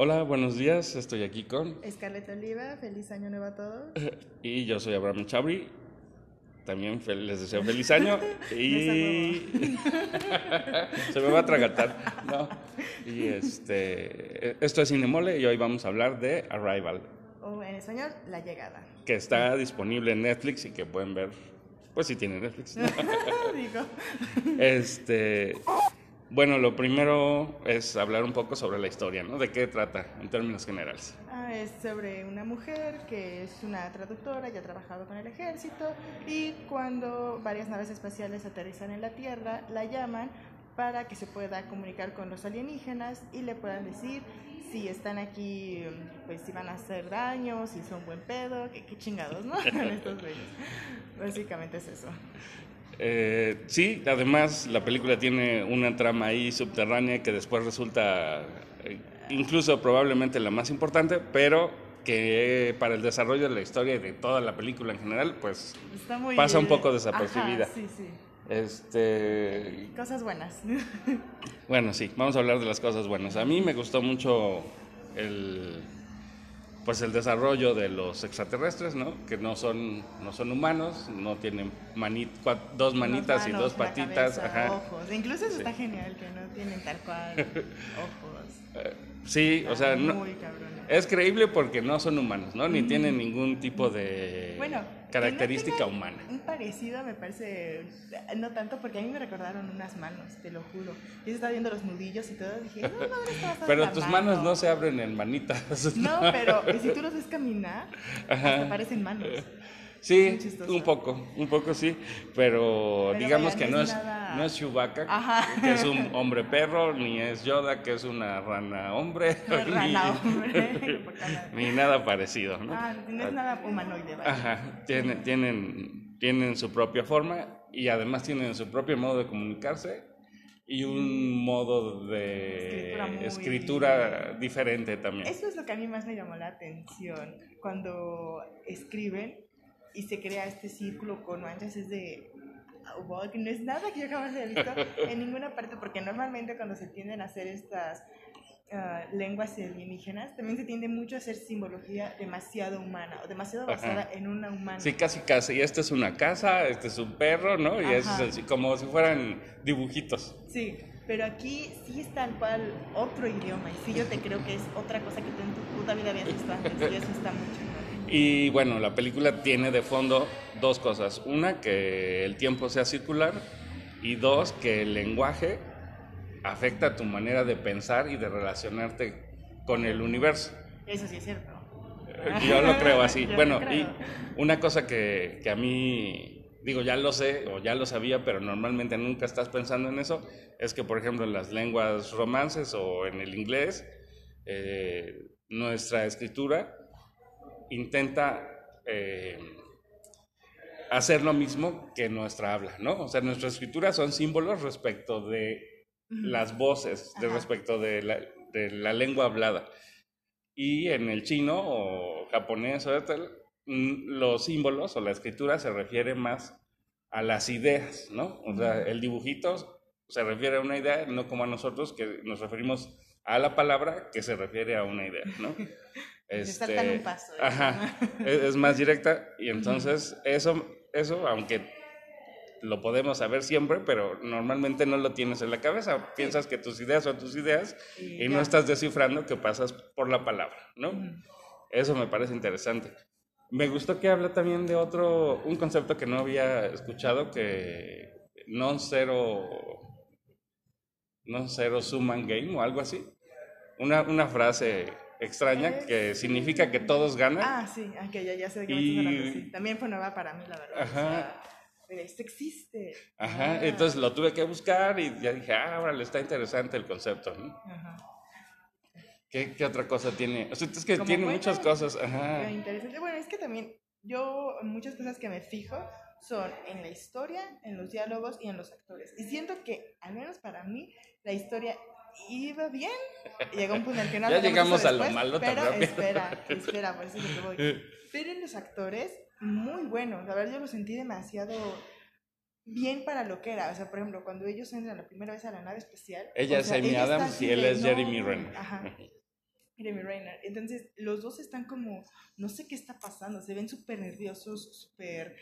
Hola, buenos días. Estoy aquí con. Scarlett Oliva, feliz año nuevo a todos. Y yo soy Abraham Chabri. También les deseo feliz año. y. Se me va a atragantar. No. Y este. Esto es Cinemole y hoy vamos a hablar de Arrival, O en español, La Llegada. que está disponible en Netflix y que pueden ver. Pues si tienen Netflix. Digo. Este. Bueno, lo primero es hablar un poco sobre la historia, ¿no? ¿De qué trata en términos generales? Ah, es sobre una mujer que es una traductora y ha trabajado con el ejército y cuando varias naves espaciales aterrizan en la Tierra, la llaman para que se pueda comunicar con los alienígenas y le puedan decir si están aquí, pues si van a hacer daño, si son buen pedo, qué, chingados, ¿no? Estos. Básicamente es eso. Eh, sí, además la película tiene una trama ahí subterránea que después resulta eh, incluso probablemente la más importante, pero que para el desarrollo de la historia y de toda la película en general, pues. Pasa un poco desapercibida. Ajá, sí, sí. este Cosas buenas. bueno, sí, vamos a hablar de las cosas buenas. A mí me gustó mucho el pues el desarrollo de los extraterrestres, ¿no? Que no son no son humanos, no tienen mani- cua- dos manitas y dos patitas, cabeza, ajá. ojos. Incluso eso Sí. está genial, que no tienen tal cual ojos. Sí, o sea, no-. Es creíble porque no son humanos, ¿no? Ni tienen ningún tipo de Bueno, característica no humana. Un parecido me parece, no tanto, porque a mí me recordaron unas manos, te lo juro. Yo estaba viendo los nudillos y todo, dije, no, bastante Pero tus mano". manos no se abren en manitas. No, pero si tú los ves caminar, hasta parecen manos. Sí, un poco, un poco sí, pero, Pero digamos vaya, que no es, no es Chewbacca, Ajá. que es un hombre perro, ni es Yoda, que es una rana hombre, Rana, ni, hombre. ni nada parecido, ¿no? Ah, no es nada humanoide, vaya. Ajá, tienen, tienen, tienen su propia forma y además tienen su propio modo de comunicarse y un modo de Escritura muy- escritura diferente también. Eso es lo que a mí más me llamó la atención. Cuando escriben y se crea este círculo con manchas, es de. "Oh, wow, que no es nada que yo jamás haya visto en ninguna parte, porque normalmente cuando se tienden a hacer estas ah, lenguas alienígenas, también se tiende mucho a hacer simbología demasiado humana o demasiado Ajá. basada en una humana. Sí, casi casi. Y esta es una casa, este es un perro, ¿no? Y es Ajá. así, como si fueran dibujitos. Sí, pero aquí sí es tal cual otro idioma, y sí yo te creo que es otra cosa que tú en tu puta vida habías visto antes, y eso está chingón. Y bueno, la película tiene de fondo dos cosas. Una, que el tiempo sea circular. Y dos, que el lenguaje afecta tu manera de pensar y de relacionarte con el universo. Eso sí es cierto. Yo lo creo así. Yo bueno, creo. y una cosa que, que a mí, digo, ya lo sé o ya lo sabía, pero normalmente nunca estás pensando en eso, es que, por ejemplo, en las lenguas romances o en el inglés, eh, nuestra escritura intenta eh, hacer lo mismo que nuestra habla, ¿no? O sea, nuestra escritura son símbolos respecto de las voces, de respecto de la, de la lengua hablada. Y en el chino o japonés o tal, mm, los símbolos o la escritura se refiere más a las ideas, ¿no? O sea, el dibujito se refiere a una idea, no como a nosotros que nos referimos a la palabra que se refiere a una idea, ¿no? Se saltan un paso, ¿eh? Ajá, es, es más directa y entonces eso, eso, aunque lo podemos saber siempre, pero normalmente no lo tienes en la cabeza. Piensas que tus ideas son tus ideas Y no estás descifrando que pasas por la palabra, ¿no? Eso me parece interesante. Me gustó que habla también de otro, un concepto que no había escuchado, que non zero, non zero suman game o algo así. Una, una frase extraña que significa que todos ganan. Ah, sí, aunque ya, ya sé de qué me Y- estás sí. También fue nueva para mí, la verdad. Ajá. O sea, pero esto existe. Ajá, Ah. entonces lo tuve que buscar y ya dije, ah, órale, está interesante el concepto. ¿no? Ajá. ¿Qué, qué otra cosa tiene? O sea, es que Como tiene buena, muchas cosas. Ah, Ajá. interesante. Bueno, es que también yo muchas cosas que me fijo son en la historia, en los diálogos y en los actores. Y siento que, al menos para mí, la historia iba bien. Llegó un punto en el que no Ya llegamos a lo después, malo tan Pero espera, espera, por eso es lo que voy. Pero en los actores, muy buenos. La verdad, yo lo sentí demasiado bien para lo que era. O sea, por ejemplo, cuando ellos entran la primera vez a la nave espacial. Ella o es Amy Adams y él es "No". Jeremy Renner. Ajá. Jeremy Renner. Entonces, los dos están como, no sé qué está pasando, se ven súper nerviosos, súper,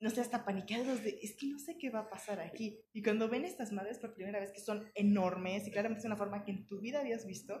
no sé, hasta paniqueados de, es que no sé qué va a pasar aquí. Y cuando ven estas madres por primera vez que son enormes y claramente es una forma que en tu vida habías visto,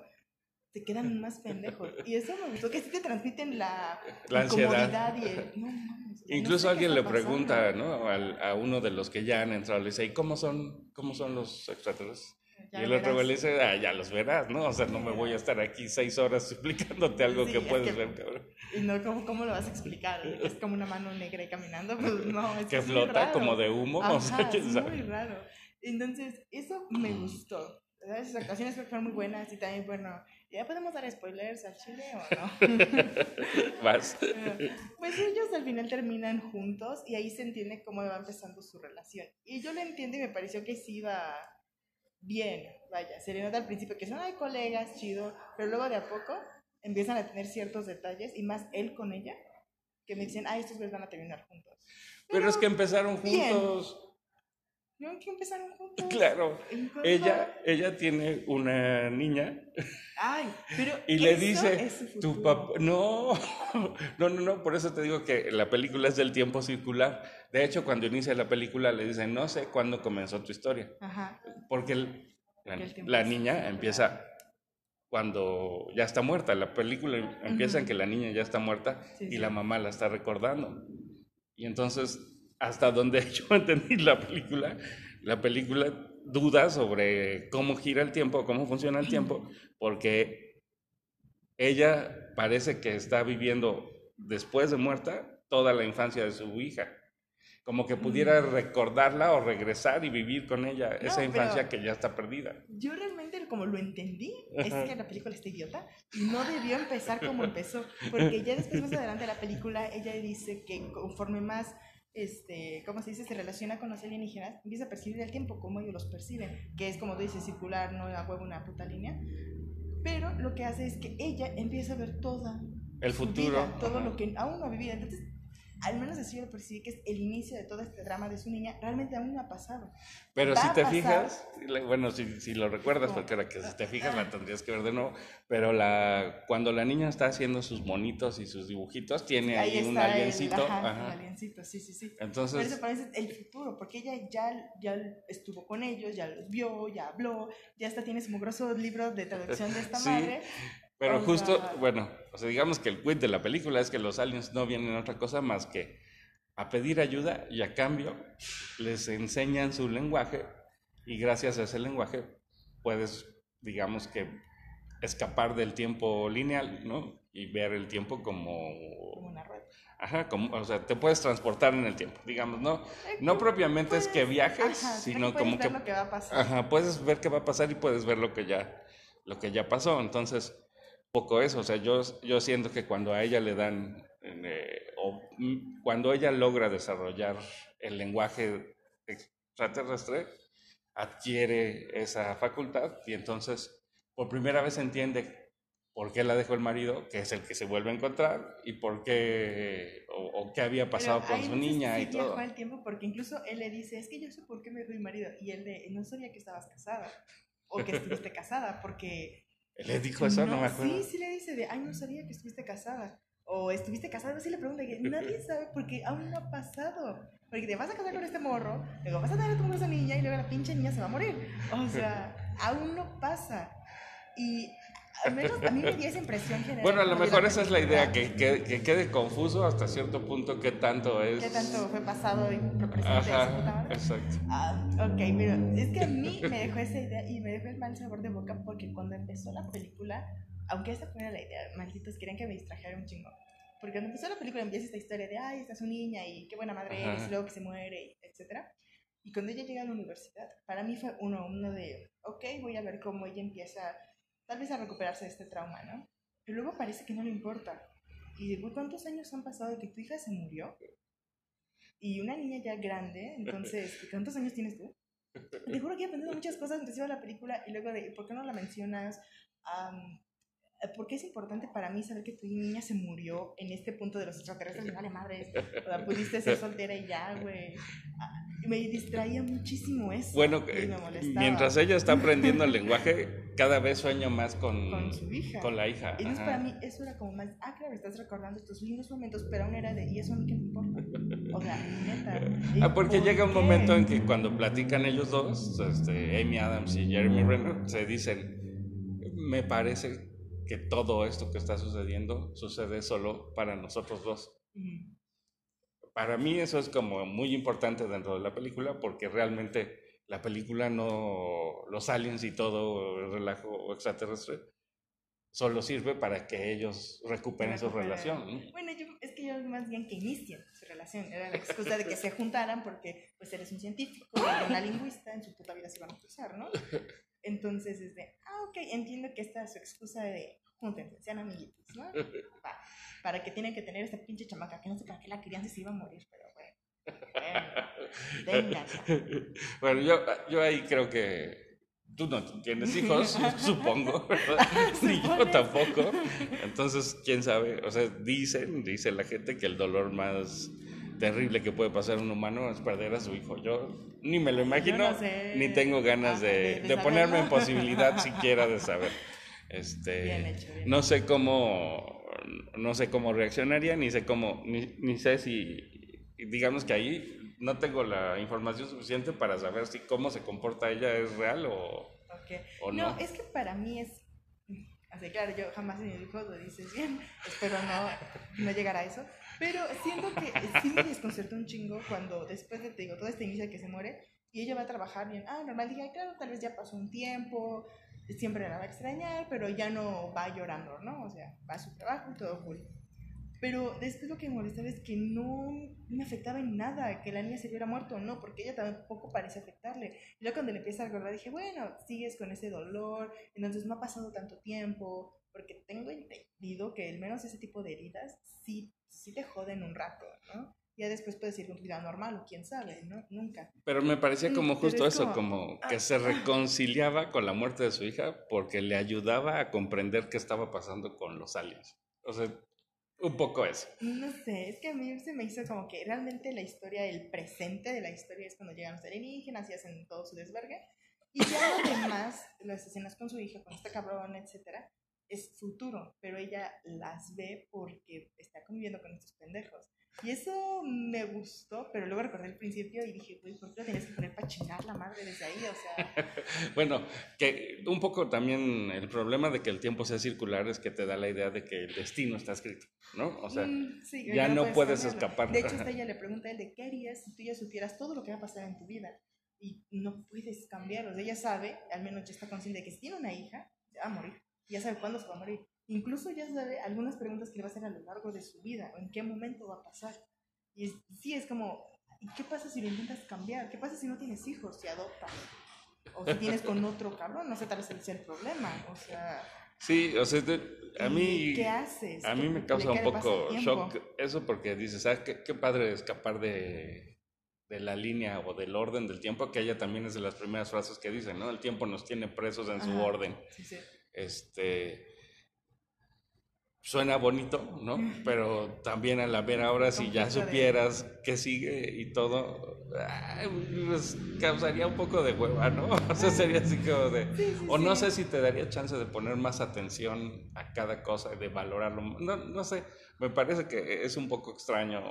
te quedan más pendejos. Y eso me gustó, que sí te transmiten la, La ansiedad. y el, no no Incluso sé qué alguien le pregunta, pasando". ¿no? Al- a uno de los que ya han entrado, le dice, ¿y cómo son, cómo son los extraterrestres? Y el otro güey le dice, ah, ya los verás, ¿no? O sea, no me voy a estar aquí seis horas explicándote algo Sí, que es puedes que- ver, cabrón. Y no, ¿cómo, ¿cómo lo vas a explicar? Es como una mano negra y caminando, pues no, es Que muy flota raro. como de humo, Ajá, es sabe. muy raro. Entonces, eso me gustó. ¿verdad? Esas actuaciones fueron muy buenas y también, bueno, ¿ya podemos dar spoilers al chile o no? Pero, pues ellos al final terminan juntos y ahí se entiende cómo va empezando su relación. Y yo lo entiendo y me pareció que sí iba bien, vaya, se le nota al principio que son ay, colegas, chido, pero luego de a poco empiezan a tener ciertos detalles y más él con ella, que me dicen, ay, estos güeyes van a terminar juntos. Pero es que empezaron bien. ¿No? que empezaron juntos? Claro. Ella, ella tiene una niña Ay, pero y le dice, tu papá, no, no, no, no, por eso te digo que la película es del tiempo circular. De hecho, cuando inicia la película le dicen, no sé cuándo comenzó tu historia, Ajá. porque el- la, niña empieza cuando ya está muerta. La película empieza en que la niña ya está muerta Sí, y sí. la mamá la está recordando. Y entonces, hasta donde yo entendí la película, la película duda sobre cómo gira el tiempo, cómo funciona el tiempo, porque ella parece que está viviendo después de muerta toda la infancia de su hija. Como que pudiera Mm. recordarla o regresar y vivir con ella No, esa infancia que ya está perdida. Yo realmente como lo entendí es que la película está idiota y no debió empezar como empezó, porque ya después más adelante de la película ella dice que conforme más este, ¿cómo se dice? se relaciona con los alienígenas, empieza a percibir el tiempo como ellos los perciben, que es como tú dices circular, no a huevo una puta línea. Pero lo que hace es que ella empieza a ver toda El futuro. vida, todo ajá. lo que aún no ha vivido. Entonces, al menos así yo lo percibí que es el inicio de todo este drama de su niña, realmente aún no ha pasado. Pero va si te pasar. fijas, bueno, si, si lo recuerdas, porque ahora que si te fijas la tendrías que ver de nuevo, pero la, cuando la niña está haciendo sus monitos y sus dibujitos, tiene ahí, un está el- aliencito. ajá, ajá. el aliencito, sí, sí, sí. Pero Entonces, eso parece el futuro, porque ella ya, ya estuvo con ellos, ya los vio, ya habló, ya hasta tiene su mugroso libro de traducción de esta Sí. madre. Pero justo, bueno, o sea, digamos que el quid de la película es que los aliens no vienen a otra cosa más que a pedir ayuda y a cambio les enseñan su lenguaje y gracias a ese lenguaje puedes, digamos que, escapar del tiempo lineal, ¿no? Y ver el tiempo como Como una rueda. Ajá, como, o sea, te puedes transportar en el tiempo, digamos, ¿no? No propiamente es que viajes, ajá, sino como ver que, lo que va a pasar. ajá, puedes ver qué va a pasar y puedes ver lo que ya, lo que ya pasó. Entonces, poco eso, o sea, yo, yo siento que cuando a ella le dan, eh, o mm, cuando ella logra desarrollar el lenguaje extraterrestre, adquiere esa facultad y entonces por primera vez entiende por qué la dejó el marido, que es el que se vuelve a encontrar, y por qué, o, o qué había pasado Pero con su niña sí y todo. al tiempo porque incluso él le dice, es que yo sé por qué me dejó mi marido. Y él de, no sabía que estabas casada. O que estuviste casada, porque... ¿Le dijo eso? No, me acuerdo. Sí, sí le dice de, ay, no sabía que estuviste casada. O estuviste casada, sí le pregunta, que nadie sabe porque aún no ha pasado. Porque te vas a casar con este morro, luego vas a tener a tu esa niña y luego la pinche niña se va a morir. O sea, aún no pasa. Y al menos a mí me dio esa impresión general. Bueno, a lo mejor esa es la idea, que, que, que quede confuso hasta cierto punto qué tanto es... ¿Qué tanto fue pasado y esa Ajá, madre? exacto. Ah, ok, pero es que a mí me dejó esa idea y me dejó el mal sabor de boca porque cuando empezó la película, aunque esta fuera la idea, malditos querían que me distrajera un chingo. Porque cuando empezó la película empieza esta historia de, ay, esta es su niña y qué buena madre Ajá. es, y luego que se muere, y etc. Y cuando ella llega a la universidad, para mí fue uno, uno de, ok, voy a ver cómo ella empieza tal vez a recuperarse de este trauma, ¿no? Pero luego parece que no le importa. Y digo, ¿cuántos años han pasado de que tu hija se murió? Y una niña ya grande, entonces, ¿cuántos años tienes tú? Te juro que he aprendido muchas cosas mientras iba a la película y luego de, ¿por qué no la mencionas? Am, ¿Por qué es importante para mí saber que tu niña se murió en este punto de los extraterrestres? Me vale madres. O sea, pudiste ser soltera y ya, güey. Me distraía muchísimo eso. Bueno, y me mientras ella está aprendiendo el lenguaje, cada vez sueño más con, Con su hija. con la hija. Entonces ajá. para mí eso era como más, ah, claro, estás recordando estos lindos momentos, pero aún era de, ¿y eso a mí qué me importa? O sea, neta. ¿y Ah, porque por llega un qué? momento en que cuando platican ellos dos, este, Amy Adams y Jeremy Renner, se dicen, me parece que todo esto que está sucediendo sucede solo para nosotros dos. Ujú. Para mí eso es como muy importante dentro de la película porque realmente la película no, los aliens y todo el relajo extraterrestre solo sirve para que ellos recuperen su relación. ¿no? Bueno, yo, es que yo más bien que inician su relación. Era la excusa de que se juntaran porque pues eres un científico, una lingüista, en su puta vida se iban a cruzar, ¿no? Entonces es de, ah, ok, entiendo que esta es su excusa de júntense, sean amiguitos, ¿no? Pa- para que tienen que tener esta pinche chamaca que no sé para qué la querían si se iba a morir, pero bueno. Venga. Bueno, yo, yo ahí creo que tú no tienes hijos, supongo, ¿verdad? ni yo tampoco. Entonces, quién sabe, o sea, dicen, dice la gente que el dolor más terrible que puede pasar un humano es perder a su hijo. Yo ni me lo imagino, no sé. ni tengo ganas Ajá, de, de- de de ponerme en posibilidad siquiera de saber. Este, Bien hecho, bien no sé cómo, no sé cómo reaccionaría, ni sé cómo, ni, ni sé si, digamos que ahí no tengo la información suficiente para saber si cómo se comporta ella es real o, Ok. o no, no. es que para mí es. Así, claro, yo jamás en mi hijo lo dices bien. Espero no, no llegar a eso. Pero siento que sí me desconcertó un chingo cuando después de, te digo, todo este inicio que se muere y ella va a trabajar bien. Ah, normal. Dije, "Ay, claro, tal vez ya pasó un tiempo, siempre la va a extrañar, pero ya no va llorando, ¿no? O sea, va a su trabajo y todo cool. Pero después lo que me molestaba es que no me afectaba en nada que la niña se hubiera muerto no, porque ella tampoco parece afectarle. Y luego cuando le empieza a recordar dije, bueno, sigues con ese dolor, entonces no ha pasado tanto tiempo, porque tengo entendido que al menos ese tipo de heridas sí, sí te joden un rato, ¿no? Ya después puedes ir con tu vida normal o quién sabe, ¿no? Nunca. Pero me parecía como justo es eso, como- como que ah, se ah. reconciliaba con la muerte de su hija porque le ayudaba a comprender qué estaba pasando con los aliens. O sea, un poco eso. No sé, es que a mí se me hizo como que realmente la historia, el presente de la historia es cuando llegan los alienígenas y hacen todo su desvergue. Y ya lo demás, las escenas con su hija, con este cabrón, etcétera, es futuro, pero ella las ve porque está conviviendo con estos pendejos. Y eso me gustó, pero luego recordé el principio y dije, güey, ¿por qué lo tienes que poner para chingar la madre desde ahí? O sea, Bueno, que un poco también el problema de que el tiempo sea circular es que te da la idea de que el destino está escrito, ¿no? O sea, mm, sí, ya no puedes escapar. De hecho, hasta ella le pregunta a él de qué harías si tú ya supieras todo lo que va a pasar en tu vida y no puedes cambiarlo. O sea, ella sabe, al menos ya está consciente de que si tiene una hija, se va a morir. Ya sabe cuándo se va a morir. Incluso ya sabe algunas preguntas que le va a hacer a lo largo de su vida o en qué momento va a pasar. Y es- sí, es como, ¿y qué pasa si lo intentas cambiar? ¿Qué pasa si no tienes hijos, si adoptas? O si tienes con otro cabrón, no sé, tal vez ese el problema. O sea, sí, o sea, a ¿y mí... ¿qué haces? A mí ¿Qué- me causa un poco shock eso porque dices, ah, qué, qué padre escapar de, de la línea o del orden del tiempo, que ella también es de las primeras frases que dice, ¿no? El tiempo nos tiene presos en su Ajá. orden. Sí, sí. Este suena bonito, ¿no? Pero también a la mera hora, si ya supieras qué sigue y todo, ay, pues causaría un poco de hueva, ¿no? O sea, sería así como de... Sí, sí, O no sí. sé si te daría chance de poner más atención a cada cosa y de valorarlo. No, no sé, me parece que es un poco extraño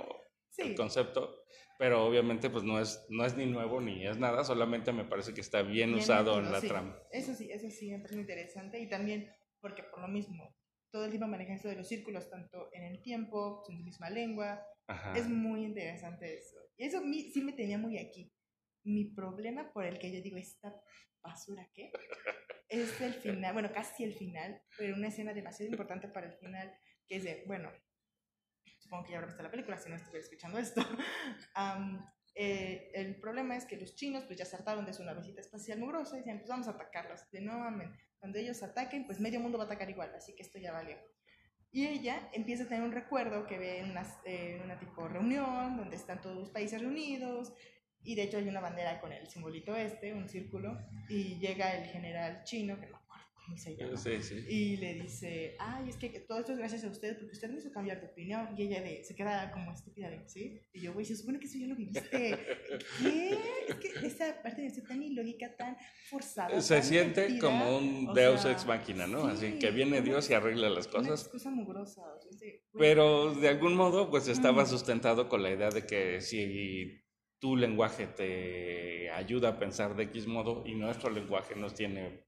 el concepto, pero obviamente pues no es, no es ni nuevo ni es nada, solamente me parece que está bien, Bien usado en la trama. Eso sí, eso sí, me parece interesante. Y también porque por lo mismo, todo el tiempo maneja esto de los círculos, tanto en el tiempo, en su misma lengua. Ajá. Es muy interesante eso. Y eso mí sí me tenía muy aquí. Mi problema por el que yo digo, ¿esta basura qué? Es el final, bueno, casi el final, pero una escena demasiado importante para el final, que es de, bueno, supongo que ya habrá visto la película si no estuviera escuchando esto. Am, eh, el problema es que los chinos pues ya se hartaron de su navecita espacial mugrosa y decían, pues vamos a atacarlos. De no mames, cuando ellos ataquen, pues medio mundo va a atacar igual, así que esto ya valió. Y ella empieza a tener un recuerdo que ve en una, eh, una tipo reunión donde están todos los países reunidos y de hecho hay una bandera con el simbolito este, un círculo, y llega el general chino, que no me acuerdo ¿cómo se llama? Sí, sí. Y le dice, ay, es que todo esto es gracias a usted porque usted me hizo cambiar de opinión. Y ella de, se queda como estúpida de, ¿sí? Y yo, güey, se supone que eso ya lo viviste. ¿Qué? Es que esa parte de ser tan ilógica, tan forzada. Se tan siente mentira, como un o Deus sea, ex máquina, ¿no? Así sí, que viene una- Dios y arregla las Una cosas. excusa mugrosa. Pero de algún modo, pues estaba Mm. sustentado con la idea de que si tu lenguaje te ayuda a pensar de X modo y nuestro lenguaje nos tiene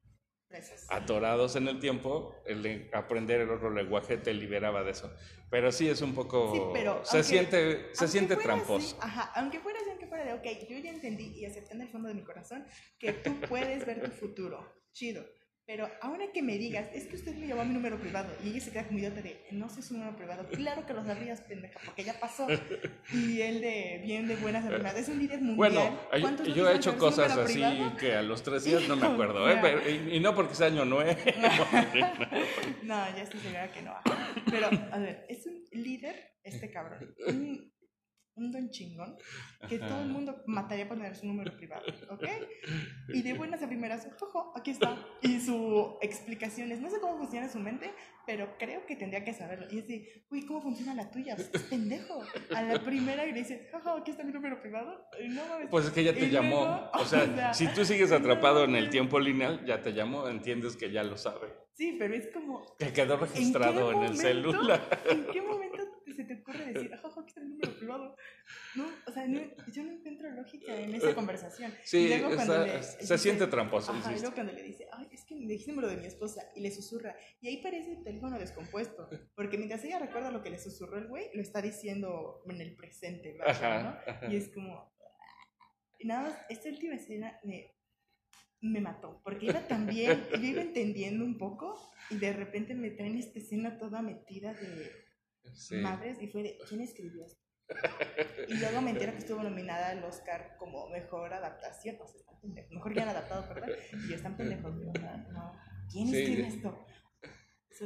atorados en el tiempo, el de aprender el otro lenguaje te liberaba de eso. Pero sí es un poco... Sí, pero se aunque- siente, se siente así, tramposo. ajá, aunque fuera así, aunque fuera de, ok, yo ya entendí y acepté en el fondo de mi corazón que tú puedes ver tu futuro. Chido. Pero ahora que me digas, es que usted me llevó a mi número privado y ella se queda como idiota de, no sé su número privado. Claro que lo sabrías, pendeja, porque ya pasó. Y él de bien de buenas hermanas, es un líder mundial. Bueno, hay- ¿Cuántos yo otros he hecho cosas así privado? que a los tres días no me acuerdo, ¿eh? Pero- y, y no porque sea año nuevo. No, ya estoy segura que no. Pero, a ver, es un líder, este cabrón. Un, un don chingón que todo el mundo mataría por tener su número privado, ¿ok? Y de buenas a primeras, ojo, aquí está. Y su explicación es, no sé cómo funciona su mente, pero creo que tendría que saberlo. Y es de, uy, ¿cómo funciona la tuya? Pues, es pendejo. A la primera y le dices, ojo, aquí está mi número privado. Y no mames. Pues es que ya te Y llamó. luego, o sea, o sea, si tú sigues atrapado en el tiempo lineal, ya te llamó, entiendes que ya lo sabe. Sí, pero es como, Que quedó ¿En registrado qué en, el celular. ¿En qué momento se te ocurre decir, ah, aquí está el número privado? No, o sea, no- yo no encuentro lógica en esa conversación. Sí, Y luego cuando está- le- se dice- siente tramposo, Ajá, y luego cuando le dice, ay, es que me dijiste el número de mi esposa, y le susurra, y ahí parece el teléfono descompuesto, porque mientras ella recuerda lo que le susurró el güey, lo está diciendo en el presente, ¿verdad? Ajá, ¿no? ajá. Y es como, y nada más, esta última escena me, me mató, porque iba también, yo iba entendiendo un poco, y de repente me traen esta escena toda metida de Sí. madres, y fue de, ¿quién escribió esto? Y luego me entero que estuvo nominada al Oscar como mejor adaptación, o sea, están pendejos, mejor adaptado, perdón, y yo están pendejos, güey, o sea, no, ¿quién Sí. escribe esto?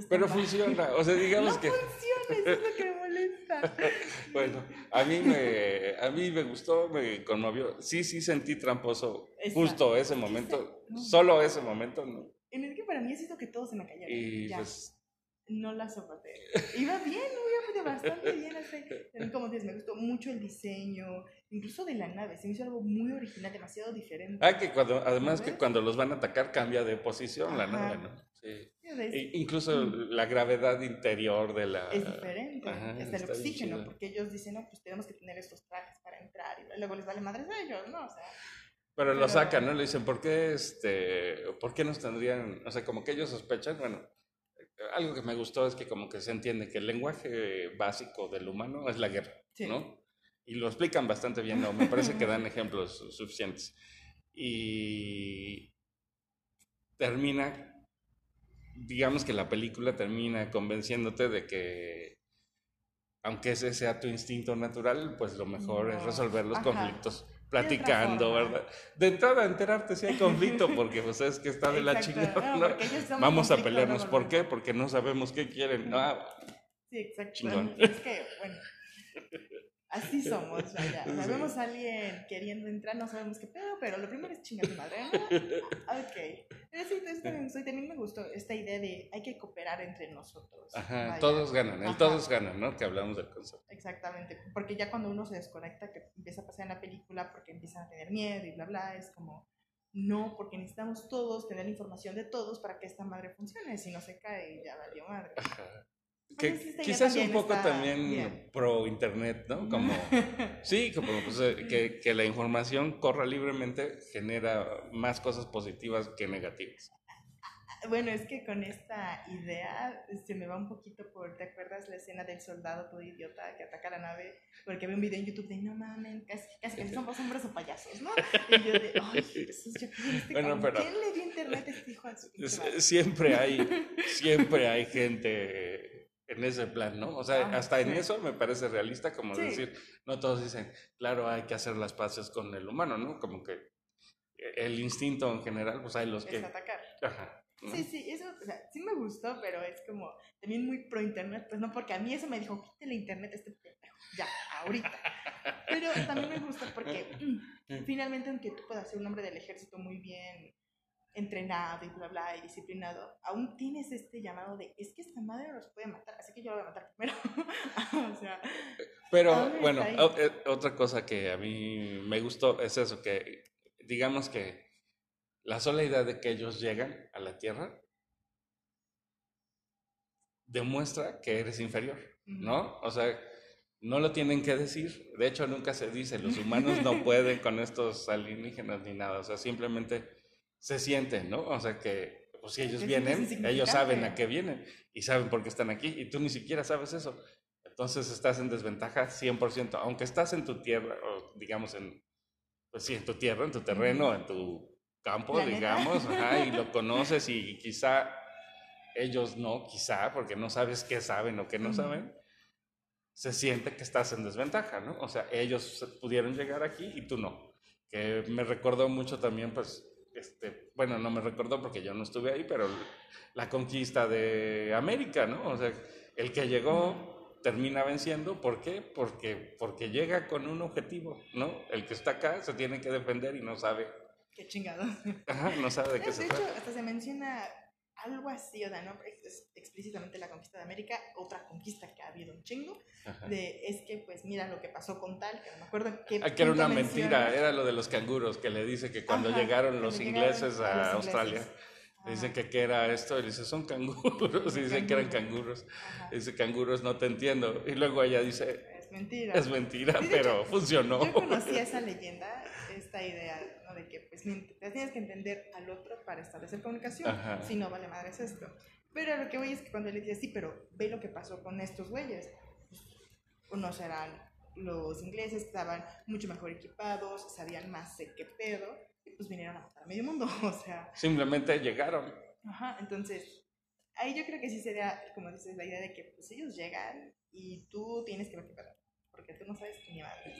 Pero mal. funciona, o sea, digamos no que, funciona, eso es lo que me molesta. bueno, a mí me, a mí me gustó, me conmovió. Sí, sí sentí tramposo Exacto. justo ese momento, no. solo ese momento, ¿no? En el que para mí es eso que todo se me cayó. Y ya, pues, no la soporté. Iba bien, iba bastante bien. También, como dices, me gustó mucho el diseño, incluso de la nave. Se me hizo algo muy original, demasiado diferente. ah, que cuando, además que cuando los van a atacar cambia de posición la nave, ¿no? Sí. E- incluso la gravedad interior de la... es diferente. Ajá, Hasta el oxígeno, porque ellos dicen, no, pues tenemos que tener estos trajes para entrar. Y luego les vale madres a ellos, ¿no? O sea, Pero lo Pero- sacan, ¿no? Le dicen, ¿por qué, este, ¿por qué nos tendrían, o sea, como que ellos sospechan, bueno, algo que me gustó es que como que se entiende que el lenguaje básico del humano es la guerra, Sí. ¿no? Y lo explican bastante bien, ¿no? Me parece que dan ejemplos su- suficientes. Y termina, digamos que la película termina convenciéndote de que aunque ese sea tu instinto natural, pues lo mejor es resolver los Ajá. conflictos platicando. ¿verdad? De entrada, enterarte si hay conflicto, porque pues es que está de la chingada. No, ¿no? Vamos a pelearnos. ¿Por qué? Porque no sabemos qué quieren. Ah, Sí, exacto. Es que, bueno, así somos, vaya. Sí. Sabemos a alguien queriendo entrar, no sabemos qué pedo, pero lo primero es chingar tu madre, ¿no? Ok. Pero sí, también, también me gustó esta idea de hay que cooperar entre nosotros. ajá, vaya. todos ganan, el todos ganan, ¿no? Que hablamos del concepto. Exactamente, porque ya cuando uno se desconecta, que empieza a pasar en la película porque empiezan a tener miedo y bla, bla, es como, no, porque necesitamos todos tener la información de todos para que esta madre funcione, si no se cae ya valió madre. Ajá. Que quizás un poco está también pro internet, ¿no? Como, sí, como pues, que, que la información corra libremente genera más cosas positivas que negativas. Bueno, es que con esta idea se me va un poquito por, ¿te acuerdas la escena del soldado todo idiota que ataca la nave? Porque ve un video en YouTube de, no mames, casi, casi que somos hombres o payasos, ¿no? Y yo de, ay, Jesús, yo este Bueno, pero- ¿Quién le dio internet a este hijo su siempre hay, siempre hay gente en ese plan, ¿no? O sea, Ah, hasta en eso me parece realista, como Sí. decir, no todos dicen, claro, hay que hacer las paces con el humano, ¿no? Como que el instinto en general, pues hay los que... Es atacar. Ajá, ¿no? Sí, sí, eso, o sea, sí me gustó, pero es como también muy pro internet, pues no, porque a mí eso me dijo, quítale internet a este pendejo, ya, ahorita. Pero también me gusta porque mm, finalmente, aunque tú puedas ser un hombre del ejército muy bien entrenado y bla, bla, y disciplinado, aún tienes este llamado de, es que esta madre nos puede matar, así que yo la voy a matar primero. o sea, Pero bueno, eh, otra cosa que a mí me gustó es eso, que digamos que la sola idea de que ellos llegan a la Tierra demuestra que eres inferior, ¿no? O sea, no lo tienen que decir, de hecho nunca se dice, los humanos no pueden con estos alienígenas ni nada, o sea, simplemente se sienten, ¿no? O sea que, pues si ellos vienen, ellos saben a qué vienen y saben por qué están aquí y tú ni siquiera sabes eso. Entonces estás en desventaja 100%, aunque estás en tu tierra, o digamos en, pues sí, en tu tierra, en tu terreno, en tu campo, Planeta. digamos, ajá, y lo conoces y quizá ellos no, quizá, porque no sabes qué saben o qué no Ujú. saben, se siente que estás en desventaja, ¿no? O sea, ellos pudieron llegar aquí y tú no. Que me recordó mucho también, pues, este, bueno, no me recordó porque yo no estuve ahí, pero la conquista de América, ¿no? O sea, el que llegó termina venciendo, ¿por qué? Porque, porque llega con un objetivo, ¿no? El que está acá se tiene que defender y no sabe, qué chingados. ajá, no sabe de qué De se hecho, trata. hasta se menciona algo así, o sea, ¿no? Es- explícitamente la conquista de América, otra conquista que ha habido un chingo, Ajá. de es que, pues, mira lo que pasó con tal, que no me acuerdo qué. Ah, que era una menciona. mentira, era lo de los canguros, que le dice que cuando Ajá, llegaron los llegaron ingleses a a, los Australia, ingleses. le dicen Ajá, que qué era esto, y le dice, son canguros, y dicen que eran Canguros. ajá. Dice, canguros, no te entiendo. Y luego ella dice, Es mentira. es mentira, Sí, pero hecho, funcionó. Yo conocía esa leyenda, esta idea, ¿no? De que, pues, tienes que entender al otro para establecer comunicación. Ajá. Si no, vale madre es esto. Pero lo que voy es que cuando le decía, sí, pero ve lo que pasó con estos güeyes. Pues, unos eran los ingleses, estaban mucho mejor equipados, sabían más de qué pedo, y pues vinieron a matar a medio mundo. O sea, Simplemente llegaron. Ajá, entonces, ahí yo creo que sí sería, como dices, la idea de que pues ellos llegan y tú tienes que ver qué pedo, porque tú no sabes ni madre.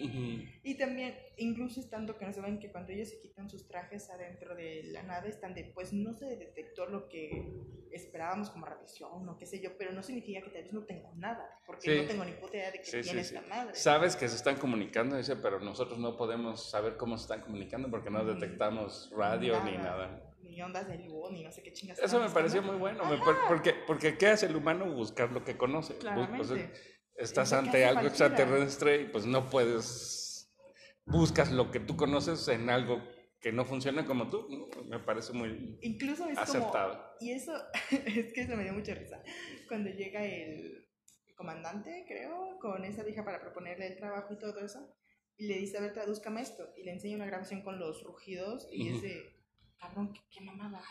Y también, incluso estando que no saben que cuando ellos se quitan sus trajes adentro de la nave, están de, pues no se detectó lo que esperábamos como radiación o qué sé yo, pero no significa que tal vez no tengo nada, porque Sí. no tengo ni puta idea de que Sí, tiene sí. esta madre. Sabes que se están comunicando, dice, pero nosotros no podemos saber cómo se están comunicando porque no detectamos radio ni nada. Ni ondas de luz, ni no sé qué chingas. Eso me pareció muy bueno, me porque, porque ¿qué hace el humano? Buscar lo que conoce. Claramente. Estás ante algo cualquiera. extraterrestre y pues no puedes, buscas lo que tú conoces en algo que no funciona como tú, ¿no? me parece muy Incluso es como. Y eso, es que eso me dio mucha risa. Cuando llega el comandante, creo, con esa vieja para proponerle el trabajo y todo eso, y le dice, a ver, tradúzcame esto, y le enseña una grabación con los rugidos, y es de, cabrón, qué, qué mamada.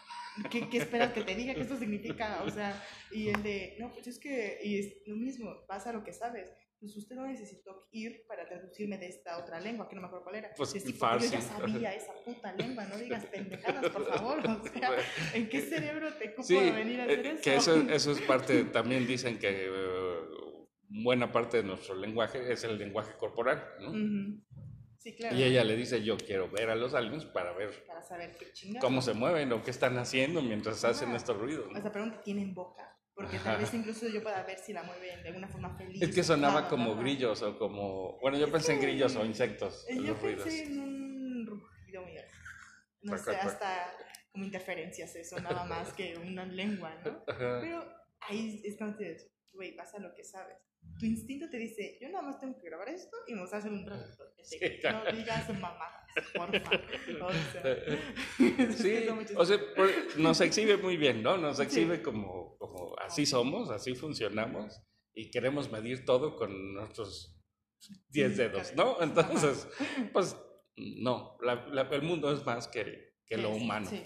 ¿Qué, ¿Qué esperas que te diga que esto significa? O sea, y el de, no, pues es que, y es lo mismo, pasa lo que sabes. Pues usted no necesitó ir para traducirme de esta otra lengua, que no me acuerdo cuál era. Pues, Es tipo, farsi. Yo ya sabía esa puta lengua, no digas pendejadas, por favor. O sea, ¿En qué cerebro te cupo Sí, de venir a hacer eh, eso? que eso, eso es parte, también dicen que eh, buena parte de nuestro lenguaje es el lenguaje corporal, ¿no? Ujú. Sí, claro. Y ella le dice, yo quiero ver a los aliens para ver Para saber qué chingados. cómo se mueven o qué están haciendo mientras hacen Ajá. estos ruidos. O sea, pregunta, ¿tienen boca? Porque Ajá. tal vez incluso yo pueda ver si la mueven de alguna forma feliz. Es que sonaba como grillos o como... Bueno, yo Es pensé en que- grillos o insectos, Eh, en Yo los ruidos. pensé en un rugido mío. No sé, hasta como interferencias eso, nada más que una lengua, ¿no? Ajá. Pero ahí es dices, güey, pasa lo que sabes. Tu instinto te dice, yo nada más tengo que grabar esto y hacer un traductor. Sí. No digas mamadas, porfa. O sea, Sí, es mucho- o sea, por- nos exhibe muy bien, ¿no? Nos Sí. exhibe como, como así somos, así funcionamos y queremos medir todo con nuestros 10 Sí, dedos. ¿no? Entonces, pues no, la- la- el mundo es más que, que lo Sí, humano. sí.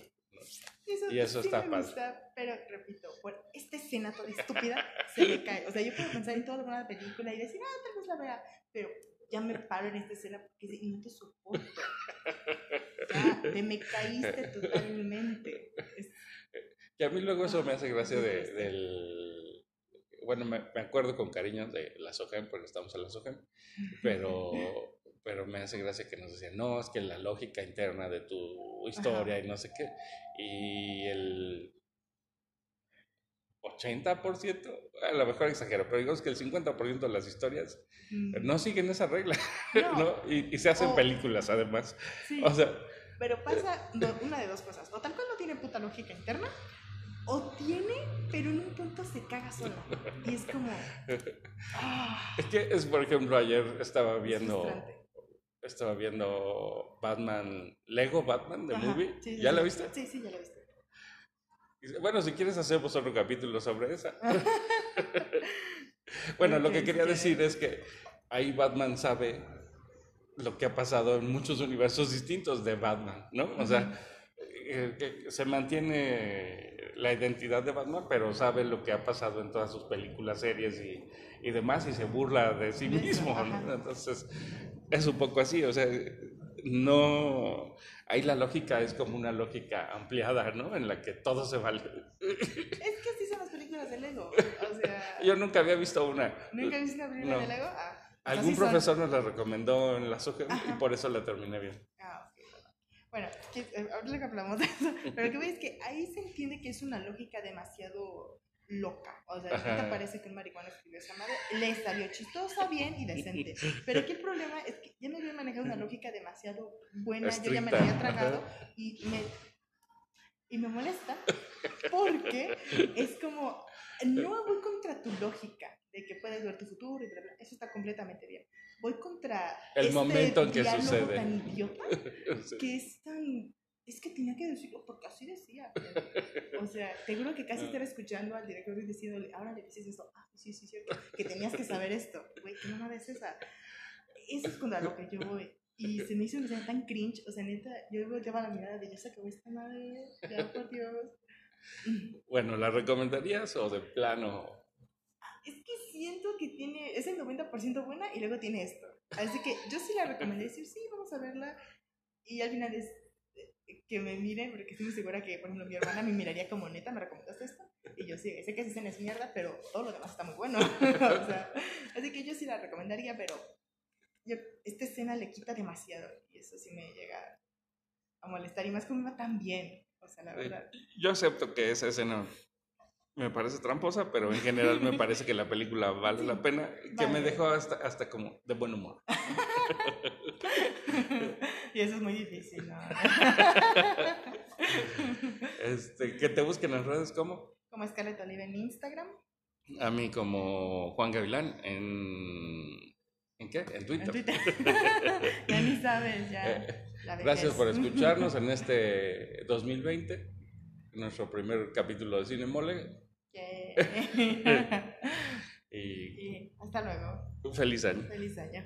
Eso, Y eso sí está padre. Pero repito, por esta escena toda estúpida se me cae. O sea, yo puedo pensar en toda alguna película y decir, ah, tal vez la vea, pero ya me paro en esta escena porque no te soporto. Ya, te me caíste totalmente. Es- Y a mí luego eso me hace gracia de, del... Bueno, me, me acuerdo con cariño de la SOGEM, porque estamos en la SOGEM, pero, pero me hace gracia que nos decían, no, es que la lógica interna de tu historia y no sé qué, y el 80%, a lo mejor exagero, pero digamos que el 50% de las historias Mm, no siguen esa regla, No. ¿no? Y, y se hacen O- películas además. sí, O sea, pero pasa una de dos cosas. O tal cual no tienen puta lógica interna o tiene, pero en un punto se caga sola. Y es como. ah, Es que es, por ejemplo, ayer estaba es viendo. Estaba viendo Batman, Lego Batman, de movie. sí, ¿Ya sí. la viste? Sí, sí, ya la viste. Bueno, si quieres hacemos otro capítulo sobre esa. bueno, lo que quería decir es que ahí Batman sabe lo que ha pasado en muchos universos distintos de Batman, ¿no? O sea, eh, que se mantiene la identidad de Batman, pero sabe lo que ha pasado en todas sus películas, series y, y demás, y se burla de sí mismo. ¿no? Entonces, es un poco así, o sea, no... Ahí la lógica es como una lógica ampliada, ¿no? En la que todo se vale. Es que así son las películas de Lego. O sea, Yo nunca había visto una. ¿nunca viste una película No. de Lego? Ah, pues Algún son. profesor nos la recomendó en la SOGEM y por eso la terminé bien. Ah, ok, bueno. Eh, ahorita que hablamos de eso, pero lo que voy es que ahí se entiende que es una lógica demasiado loca. O sea, ¿no te Ajá. parece que un marihuana escribió esa madre? Le salió chistosa, bien y decente. Pero aquí el problema es que ya me había manejado una lógica demasiado buena, yo ya me la había Estricta, tragado y me, y me molesta porque es como, no voy contra tu lógica de que puedes ver tu futuro y bla, bla, eso está completamente bien. Voy contra El este momento en que sucede. tan idiota que es tan... Es que tenía que decirlo porque así decía. O sea, te juro que Ah. casi estar escuchando al director y diciéndole, ahora le dices esto. Ah, sí, sí, cierto. Que tenías que saber esto. Güey, ¿qué mamada es esa? Eso es contra lo que yo voy. Y se me hizo una escena tan cringe. O sea, neta, yo volteaba la mirada de, ya se acabó esta madre. Ya, por Dios. Bueno, ¿la recomendarías o de plano? Es que siento que tiene, es el 90% buena y luego tiene esto. Así que yo sí la recomendé decir, sí, vamos a verla. Y al final es que me miren, porque estoy muy segura que, por ejemplo, mi hermana me miraría como neta, ¿me recomendaste esto? Y yo sí, sé que esa escena es mierda, pero todo lo demás está muy bueno. o sea, así que yo sí la recomendaría, pero yo, esta escena le quita demasiado y eso sí me llega a molestar. Y más como iba tan bien, o sea, la verdad. Yo acepto que esa escena me parece tramposa, pero en general me parece que la película vale Sí, la pena, que me dejó hasta, hasta como de buen humor. y eso es muy difícil, ¿no? Este, que te busquen en redes como como Scarlett Olive en Instagram, a mí como Juan Gavilán en ¿en qué? En Twitter. en Twitter. ya ni sabes, ya. Eh, la Gracias por escucharnos en este 2020, nuestro primer capítulo de Cine Mole Y y hasta luego. feliz año. Feliz año.